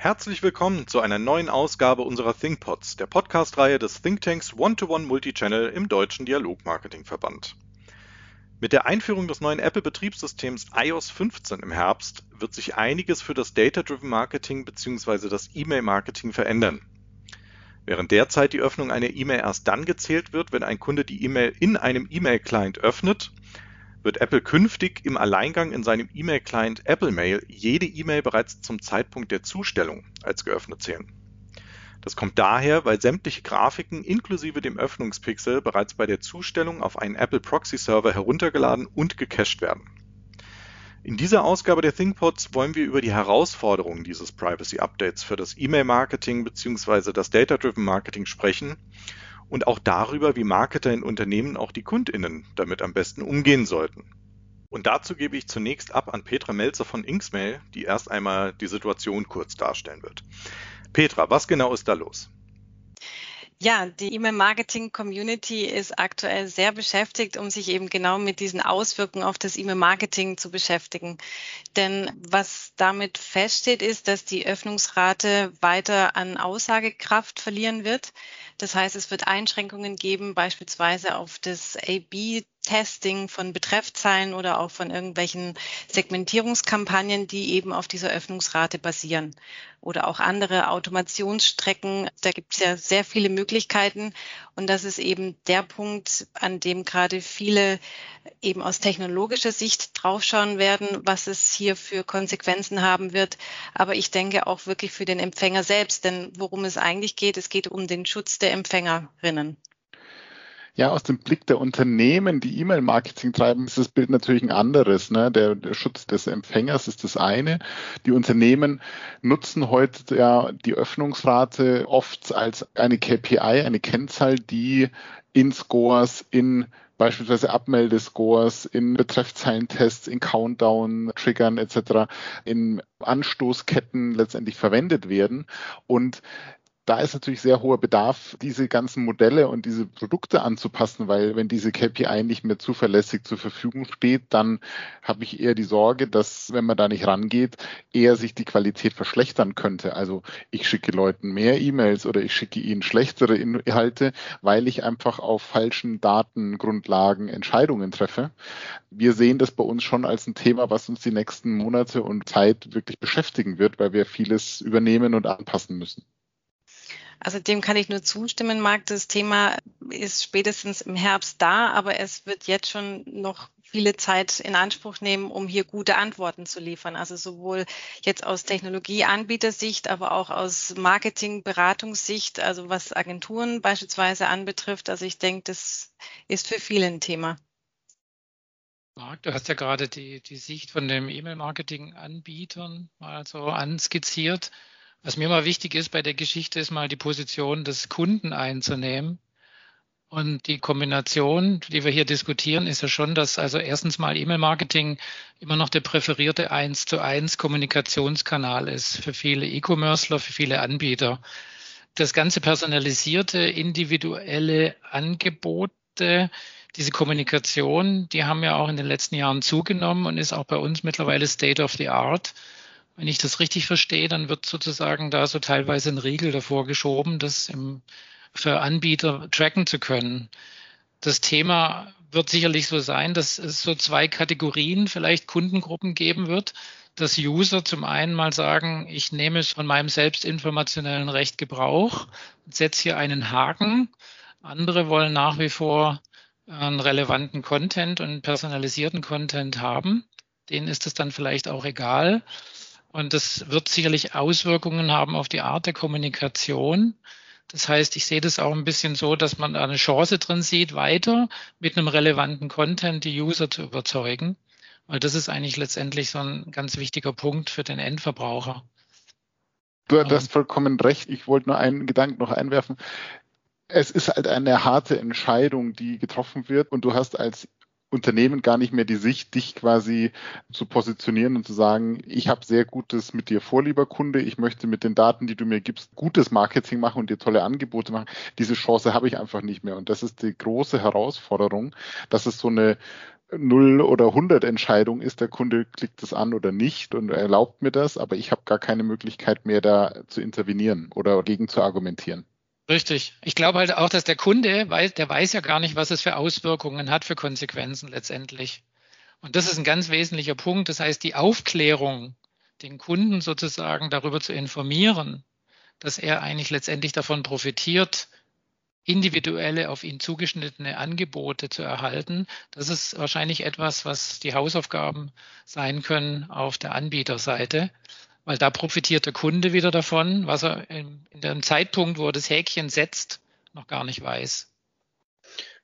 Herzlich willkommen zu einer neuen Ausgabe unserer ThinkPods, der Podcast-Reihe des Thinktanks One-to-One Multichannel im Deutschen Dialogmarketingverband. Mit der Einführung des neuen Apple-Betriebssystems iOS 15 im Herbst wird sich einiges für das Data-Driven Marketing bzw. das E-Mail-Marketing verändern. Während derzeit die Öffnung einer E-Mail erst dann gezählt wird, wenn ein Kunde die E-Mail in einem E-Mail-Client öffnet, wird Apple künftig im Alleingang in seinem E-Mail-Client Apple Mail jede E-Mail bereits zum Zeitpunkt der Zustellung als geöffnet zählen. Das kommt daher, weil sämtliche Grafiken inklusive dem Öffnungspixel bereits bei der Zustellung auf einen Apple Proxy Server heruntergeladen und gecached werden. In dieser Ausgabe der ThinkPods wollen wir über die Herausforderungen dieses Privacy Updates für das E-Mail-Marketing bzw. das Data-Driven Marketing sprechen und auch darüber, wie Marketer in Unternehmen auch die KundInnen damit am besten umgehen sollten. Und dazu gebe ich zunächst ab an Petra Melzer von Inksmail, die erst einmal die Situation kurz darstellen wird. Petra, was genau ist da los? Ja, die E-Mail-Marketing-Community ist aktuell sehr beschäftigt, um sich eben genau mit diesen Auswirkungen auf das E-Mail-Marketing zu beschäftigen. Denn was damit feststeht, ist, dass die Öffnungsrate weiter an Aussagekraft verlieren wird. Das heißt, es wird Einschränkungen geben, beispielsweise auf das A-B Testing von Betreffzahlen oder auch von irgendwelchen Segmentierungskampagnen, die eben auf dieser Öffnungsrate basieren. Oder auch andere Automationsstrecken. Da gibt es ja sehr viele Möglichkeiten. Und das ist eben der Punkt, an dem gerade viele eben aus technologischer Sicht draufschauen werden, was es hier für Konsequenzen haben wird. Aber ich denke auch wirklich für den Empfänger selbst. Denn worum es eigentlich geht, es geht um den Schutz der Empfängerinnen. Ja, aus dem Blick der Unternehmen, die E-Mail-Marketing treiben, ist das Bild natürlich ein anderes. Ne? Der, der, Schutz des Empfängers ist das eine. Die Unternehmen nutzen heute ja die Öffnungsrate oft als eine KPI, eine Kennzahl, die in Scores, in beispielsweise Abmeldescores, in Betreffzeilentests, in Countdown-Triggern etc., in Anstoßketten letztendlich verwendet werden. Und da ist natürlich sehr hoher Bedarf, diese ganzen Modelle und diese Produkte anzupassen, weil wenn diese KPI nicht mehr zuverlässig zur Verfügung steht, dann habe ich eher die Sorge, dass, wenn man da nicht rangeht, eher sich die Qualität verschlechtern könnte. Also ich schicke Leuten mehr E-Mails oder ich schicke ihnen schlechtere Inhalte, weil ich einfach auf falschen Datengrundlagen Entscheidungen treffe. Wir sehen das bei uns schon als ein Thema, was uns die nächsten Monate und Zeit wirklich beschäftigen wird, weil wir vieles übernehmen und anpassen müssen. Also dem kann ich nur zustimmen, Marc. Das Thema ist spätestens im Herbst da, aber es wird jetzt schon noch viele Zeit in Anspruch nehmen, um hier gute Antworten zu liefern. Also sowohl jetzt aus Technologieanbietersicht, aber auch aus Marketingberatungssicht, also was Agenturen beispielsweise anbetrifft. Also ich denke, das ist für viele ein Thema. Marc, du hast ja gerade die, die Sicht von den E-Mail-Marketing-Anbietern mal so anskizziert. Was mir mal wichtig ist bei der Geschichte, ist mal die Position des Kunden einzunehmen. Und die Kombination, die wir hier diskutieren, ist ja schon, dass also erstens mal E-Mail-Marketing immer noch der präferierte 1 zu 1 Kommunikationskanal ist für viele E-Commercer, für viele Anbieter. Das ganze personalisierte, individuelle Angebote, diese Kommunikation, die haben ja auch in den letzten Jahren zugenommen und ist auch bei uns mittlerweile State of the Art. Wenn ich das richtig verstehe, dann wird sozusagen da so teilweise ein Riegel davor geschoben, das im, für Anbieter tracken zu können. Das Thema wird sicherlich so sein, dass es so zwei Kategorien vielleicht Kundengruppen geben wird. Dass User zum einen mal sagen, ich nehme es von meinem selbstinformationellen Recht Gebrauch und setze hier einen Haken. Andere wollen nach wie vor einen relevanten Content und personalisierten Content haben. Denen ist es dann vielleicht auch egal. Und das wird sicherlich Auswirkungen haben auf die Art der Kommunikation. Das heißt, ich sehe das auch ein bisschen so, dass man da eine Chance drin sieht, weiter mit einem relevanten Content die User zu überzeugen. Weil das ist eigentlich letztendlich so ein ganz wichtiger Punkt für den Endverbraucher. Du hast vollkommen recht. Ich wollte nur einen Gedanken noch einwerfen. Es ist halt eine harte Entscheidung, die getroffen wird und du hast als Unternehmen gar nicht mehr die Sicht, dich quasi zu positionieren und zu sagen, ich habe sehr Gutes mit dir vor, lieber Kunde, ich möchte mit den Daten, die du mir gibst, gutes Marketing machen und dir tolle Angebote machen. Diese Chance habe ich einfach nicht mehr. Und das ist die große Herausforderung, dass es so eine 0 oder 100 Entscheidung ist, der Kunde klickt es an oder nicht und erlaubt mir das, aber ich habe gar keine Möglichkeit mehr da zu intervenieren oder gegen zu argumentieren. Richtig. Ich glaube halt auch, dass der Kunde weiß, der weiß ja gar nicht, was es für Auswirkungen hat, für Konsequenzen letztendlich. Und das ist ein ganz wesentlicher Punkt. Das heißt, die Aufklärung, den Kunden sozusagen darüber zu informieren, dass er eigentlich letztendlich davon profitiert, individuelle auf ihn zugeschnittene Angebote zu erhalten. Das ist wahrscheinlich etwas, was die Hausaufgaben sein können auf der Anbieterseite, weil da profitiert der Kunde wieder davon, was er in, dem Zeitpunkt, wo er das Häkchen setzt, noch gar nicht weiß.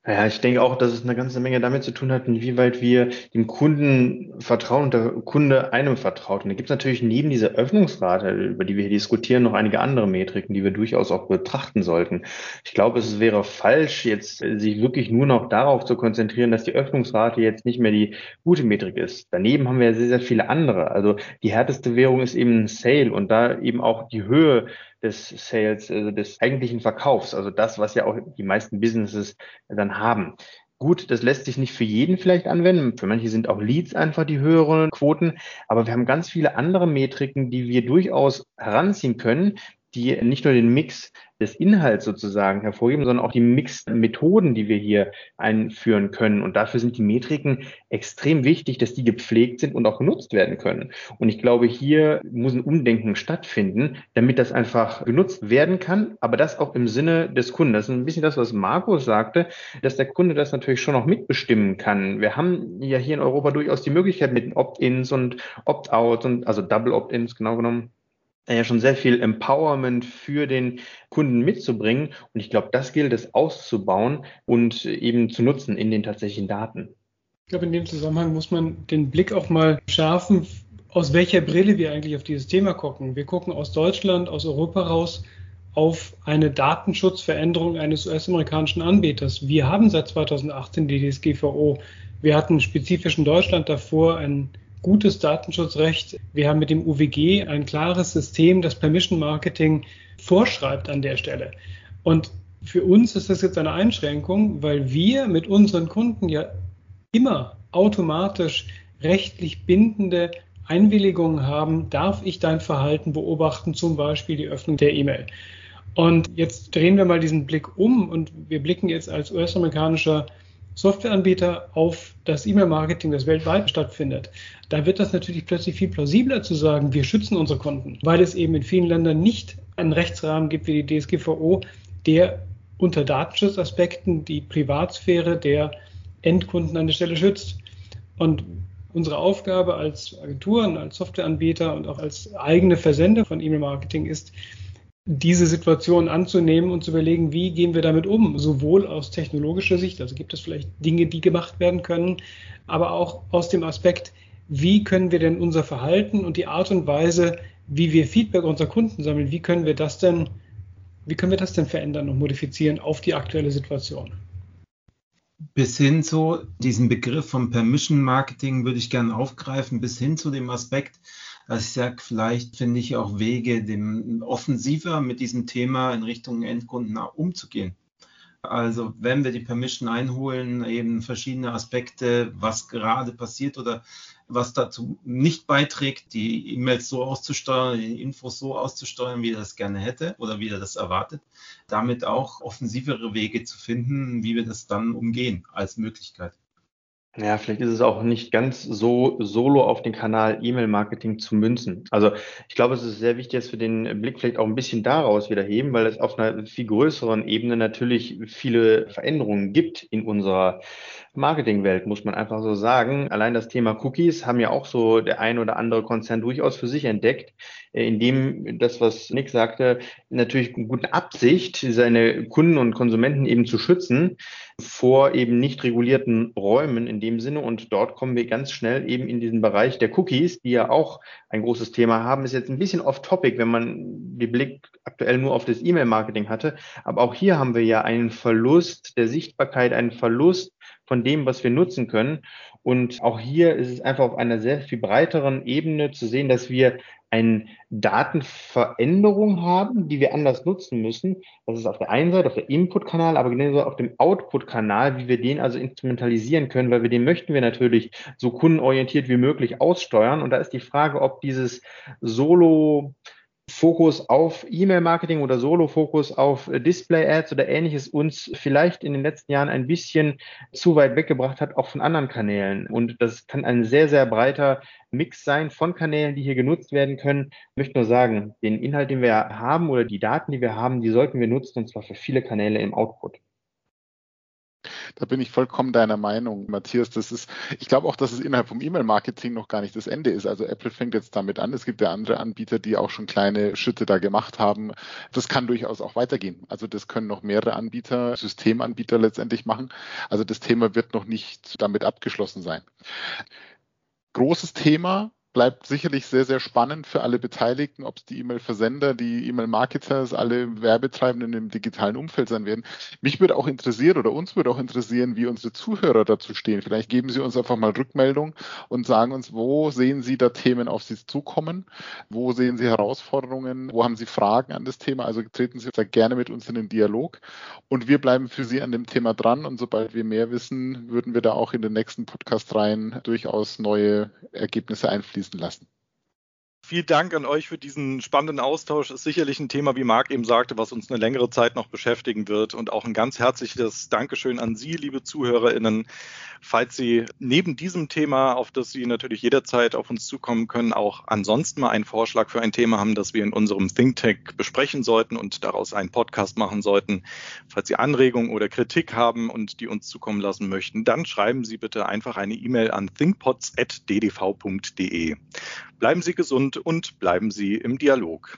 Ja, ich denke auch, dass es eine ganze Menge damit zu tun hat, inwieweit wir dem Kunden vertrauen und der Kunde einem vertraut. Und da gibt es natürlich neben dieser Öffnungsrate, über die wir hier diskutieren, noch einige andere Metriken, die wir durchaus auch betrachten sollten. Ich glaube, es wäre falsch, jetzt sich wirklich nur noch darauf zu konzentrieren, dass die Öffnungsrate jetzt nicht mehr die gute Metrik ist. Daneben haben wir ja sehr, sehr viele andere. Also die härteste Währung ist eben Sale und da eben auch die Höhe des Sales, also des eigentlichen Verkaufs, also das, was ja auch die meisten Businesses dann haben. Gut, das lässt sich nicht für jeden vielleicht anwenden. Für manche sind auch Leads einfach die höheren Quoten. Aber wir haben ganz viele andere Metriken, die wir durchaus heranziehen können, die nicht nur den Mix des Inhalts sozusagen hervorheben, sondern auch die Mix-Methoden, die wir hier einführen können. Und dafür sind die Metriken extrem wichtig, dass die gepflegt sind und auch genutzt werden können. Und ich glaube, hier muss ein Umdenken stattfinden, damit das einfach genutzt werden kann, aber das auch im Sinne des Kunden. Das ist ein bisschen das, was Markus sagte, dass der Kunde das natürlich schon noch mitbestimmen kann. Wir haben ja hier in Europa durchaus die Möglichkeit mit Opt-ins und Opt-outs und also Double Opt-ins genau genommen ja schon sehr viel Empowerment für den Kunden mitzubringen. Und ich glaube, das gilt es auszubauen und eben zu nutzen in den tatsächlichen Daten. Ich glaube, in dem Zusammenhang muss man den Blick auch mal schärfen, aus welcher Brille wir eigentlich auf dieses Thema gucken. Wir gucken aus Deutschland, aus Europa raus auf eine Datenschutzveränderung eines US-amerikanischen Anbieters. Wir haben seit 2018 die DSGVO. Wir hatten spezifisch in Deutschland davor ein gutes Datenschutzrecht. Wir haben mit dem UWG ein klares System, das Permission Marketing vorschreibt an der Stelle. Und für uns ist das jetzt eine Einschränkung, weil wir mit unseren Kunden ja immer automatisch rechtlich bindende Einwilligungen haben, darf ich dein Verhalten beobachten, zum Beispiel die Öffnung der E-Mail. Und jetzt drehen wir mal diesen Blick um und wir blicken jetzt als US-amerikanischer Softwareanbieter auf das E-Mail-Marketing, das weltweit stattfindet, da wird das natürlich plötzlich viel plausibler zu sagen, wir schützen unsere Kunden, weil es eben in vielen Ländern nicht einen Rechtsrahmen gibt wie die DSGVO, der unter Datenschutzaspekten die Privatsphäre der Endkunden an der Stelle schützt. Und unsere Aufgabe als Agenturen, als Softwareanbieter und auch als eigene Versender von E-Mail-Marketing ist, diese Situation anzunehmen und zu überlegen, wie gehen wir damit um, sowohl aus technologischer Sicht, also gibt es vielleicht Dinge, die gemacht werden können, aber auch aus dem Aspekt, wie können wir denn unser Verhalten und die Art und Weise, wie wir Feedback unserer Kunden sammeln, wie können wir das denn, wie können wir das denn verändern und modifizieren auf die aktuelle Situation? Bis hin zu diesem Begriff vom Permission Marketing würde ich gerne aufgreifen, bis hin zu dem Aspekt, dass ich sage, vielleicht finde ich auch Wege, dem offensiver mit diesem Thema in Richtung Endkunden umzugehen. Also wenn wir die Permission einholen, eben verschiedene Aspekte, was gerade passiert oder was dazu nicht beiträgt, die E-Mails so auszusteuern, die Infos so auszusteuern, wie er das gerne hätte oder wie er das erwartet, damit auch offensivere Wege zu finden, wie wir das dann umgehen als Möglichkeit. Ja, vielleicht ist es auch nicht ganz so solo auf den Kanal E-Mail-Marketing zu münzen. Also ich glaube, es ist sehr wichtig, dass wir den Blick vielleicht auch ein bisschen daraus wieder heben, weil es auf einer viel größeren Ebene natürlich viele Veränderungen gibt in unserer Marketingwelt, muss man einfach so sagen. Allein das Thema Cookies haben ja auch so der ein oder andere Konzern durchaus für sich entdeckt, äh, indem das, was Nick sagte, natürlich eine gute Absicht, seine Kunden und Konsumenten eben zu schützen vor eben nicht regulierten Räumen in dem Sinne. Und dort kommen wir ganz schnell eben in diesen Bereich der Cookies, die ja auch ein großes Thema haben. Ist jetzt ein bisschen off-topic, wenn man den Blick aktuell nur auf das E-Mail-Marketing hatte. Aber auch hier haben wir ja einen Verlust der Sichtbarkeit, einen Verlust von dem, was wir nutzen können. Und auch hier ist es einfach auf einer sehr viel breiteren Ebene zu sehen, dass wir eine Datenveränderung haben, die wir anders nutzen müssen. Das ist auf der einen Seite, auf der Input-Kanal, aber genauso auf dem Output-Kanal, wie wir den also instrumentalisieren können, weil wir den möchten wir natürlich so kundenorientiert wie möglich aussteuern. Und da ist die Frage, ob dieses Solo Fokus auf E-Mail-Marketing oder Solo-Fokus auf Display-Ads oder ähnliches uns vielleicht in den letzten Jahren ein bisschen zu weit weggebracht hat, auch von anderen Kanälen. Und das kann ein sehr, sehr breiter Mix sein von Kanälen, die hier genutzt werden können. Ich möchte nur sagen, den Inhalt, den wir haben oder die Daten, die wir haben, die sollten wir nutzen und zwar für viele Kanäle im Output. Da bin ich vollkommen deiner Meinung, Matthias. Das ist, ich glaube auch, dass es innerhalb vom E-Mail-Marketing noch gar nicht das Ende ist. Also Apple fängt jetzt damit an. Es gibt ja andere Anbieter, die auch schon kleine Schritte da gemacht haben. Das kann durchaus auch weitergehen. Also das können noch mehrere Anbieter, Systemanbieter letztendlich machen. Also das Thema wird noch nicht damit abgeschlossen sein. Großes Thema, bleibt sicherlich sehr, sehr spannend für alle Beteiligten, ob es die E-Mail-Versender, die E-Mail-Marketers, alle Werbetreibenden im digitalen Umfeld sein werden. Mich würde auch interessieren oder uns würde auch interessieren, wie unsere Zuhörer dazu stehen. Vielleicht geben Sie uns einfach mal Rückmeldung und sagen uns, wo sehen Sie da Themen auf Sie zukommen? Wo sehen Sie Herausforderungen? Wo haben Sie Fragen an das Thema? Also treten Sie sehr gerne mit uns in den Dialog und wir bleiben für Sie an dem Thema dran und sobald wir mehr wissen, würden wir da auch in den nächsten Podcast-Reihen durchaus neue Ergebnisse einfließen fließen lassen. Vielen Dank an euch für diesen spannenden Austausch. Ist sicherlich ein Thema, wie Marc eben sagte, was uns eine längere Zeit noch beschäftigen wird. Und auch ein ganz herzliches Dankeschön an Sie, liebe ZuhörerInnen. Falls Sie neben diesem Thema, auf das Sie natürlich jederzeit auf uns zukommen können, auch ansonsten mal einen Vorschlag für ein Thema haben, das wir in unserem Think Tank besprechen sollten und daraus einen Podcast machen sollten. Falls Sie Anregungen oder Kritik haben und die uns zukommen lassen möchten, dann schreiben Sie bitte einfach eine E-Mail an thinkpods.ddv.de. Bleiben Sie gesund und bleiben Sie im Dialog.